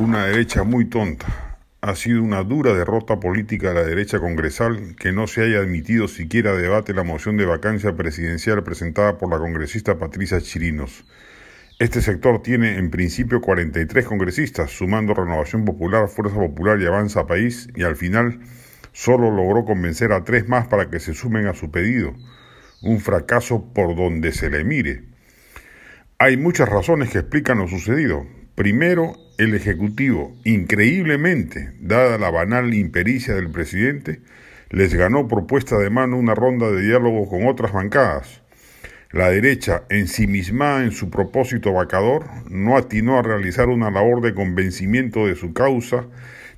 una derecha muy tonta. Ha sido una dura derrota política de la derecha congresal que no se haya admitido siquiera debate la moción de vacancia presidencial presentada por la congresista Patricia Chirinos. Este sector tiene en principio 43 congresistas, sumando Renovación Popular, Fuerza Popular y Avanza País, y al final solo logró convencer a tres más para que se sumen a su pedido. Un fracaso por donde se le mire. Hay muchas razones que explican lo sucedido. Primero, el Ejecutivo, increíblemente, dada la banal impericia del presidente, les ganó propuesta de mano una ronda de diálogo con otras bancadas. La derecha, ensimismada en su propósito vacador, no atinó a realizar una labor de convencimiento de su causa,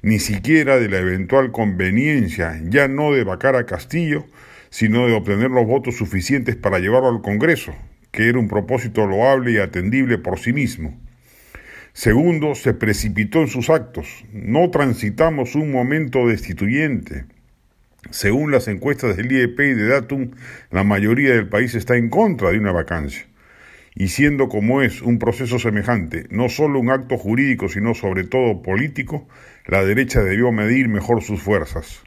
ni siquiera de la eventual conveniencia, ya no de vacar a Castillo, sino de obtener los votos suficientes para llevarlo al Congreso, que era un propósito loable y atendible por sí mismo. Segundo, se precipitó en sus actos. No transitamos un momento destituyente. Según las encuestas del IEP y de Datum, la mayoría del país está en contra de una vacancia. Y siendo como es un proceso semejante, no solo un acto jurídico, sino sobre todo político, la derecha debió medir mejor sus fuerzas.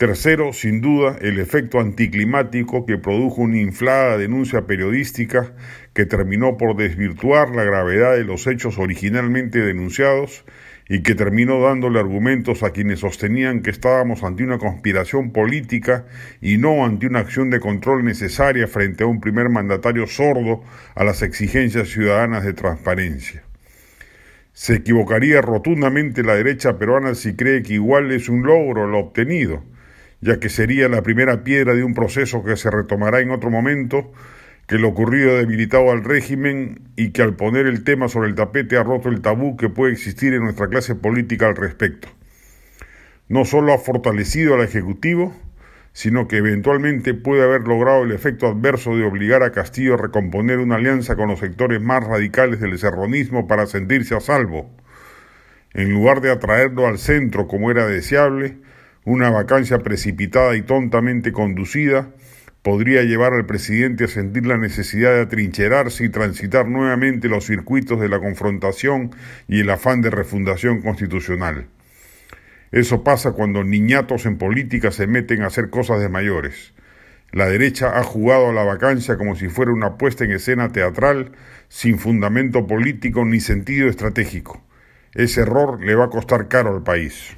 Tercero, sin duda, el efecto anticlimático que produjo una inflada denuncia periodística que terminó por desvirtuar la gravedad de los hechos originalmente denunciados y que terminó dándole argumentos a quienes sostenían que estábamos ante una conspiración política y no ante una acción de control necesaria frente a un primer mandatario sordo a las exigencias ciudadanas de transparencia. Se equivocaría rotundamente la derecha peruana si cree que igual es un logro lo obtenido, ya que sería la primera piedra de un proceso que se retomará en otro momento, que lo ocurrido ha debilitado al régimen y que al poner el tema sobre el tapete ha roto el tabú que puede existir en nuestra clase política al respecto. No solo ha fortalecido al Ejecutivo, sino que eventualmente puede haber logrado el efecto adverso de obligar a Castillo a recomponer una alianza con los sectores más radicales del serronismo para sentirse a salvo. En lugar de atraerlo al centro como era deseable, una vacancia precipitada y tontamente conducida podría llevar al presidente a sentir la necesidad de atrincherarse y transitar nuevamente los circuitos de la confrontación y el afán de refundación constitucional. Eso pasa cuando niñatos en política se meten a hacer cosas de mayores. La derecha ha jugado a la vacancia como si fuera una puesta en escena teatral sin fundamento político ni sentido estratégico. Ese error le va a costar caro al país.